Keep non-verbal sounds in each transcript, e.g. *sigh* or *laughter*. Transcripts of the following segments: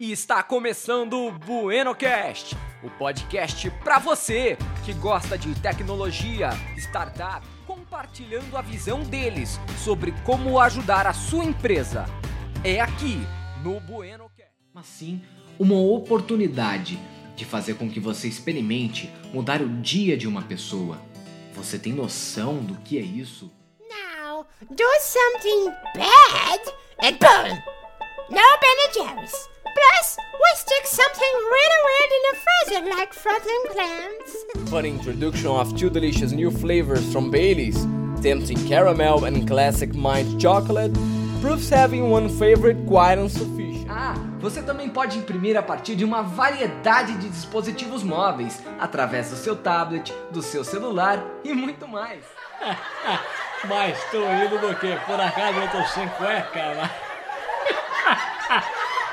E está começando o BuenoCast, o podcast para você que gosta de tecnologia, startup, compartilhando a visão deles sobre como ajudar a sua empresa. É aqui no BuenoCast. Mas sim uma oportunidade de fazer com que você experimente mudar o dia de uma pessoa. Você tem noção do que é isso? Now, do something bad and boom! No Ben Jerry's. Something really weird in the freezer like frozen clams. Fun introduction of two delicious new flavors from Bailey's, tempting caramel and classic mint chocolate, proves having one favorite quite insufficient. Ah, você também pode imprimir a partir de uma variedade de dispositivos móveis, através do seu tablet, do seu celular e muito mais. *laughs* Mas tô indo do que? Por acaso eu tô sem cueca, mas... *laughs*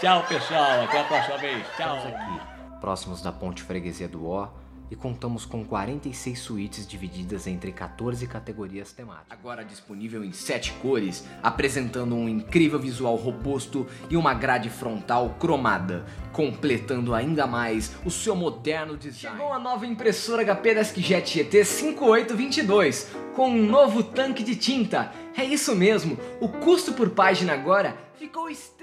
Tchau, pessoal. Até a próxima vez. Tchau. aqui, próximos da Ponte Freguesia do Ó, e contamos com 46 suítes divididas entre 14 categorias temáticas. Agora disponível em 7 cores, apresentando um incrível visual robusto e uma grade frontal cromada, completando ainda mais o seu moderno design. Chegou a nova impressora HP Deskjet GT 5822, com um novo tanque de tinta. É isso mesmo, o custo por página agora ficou extremamente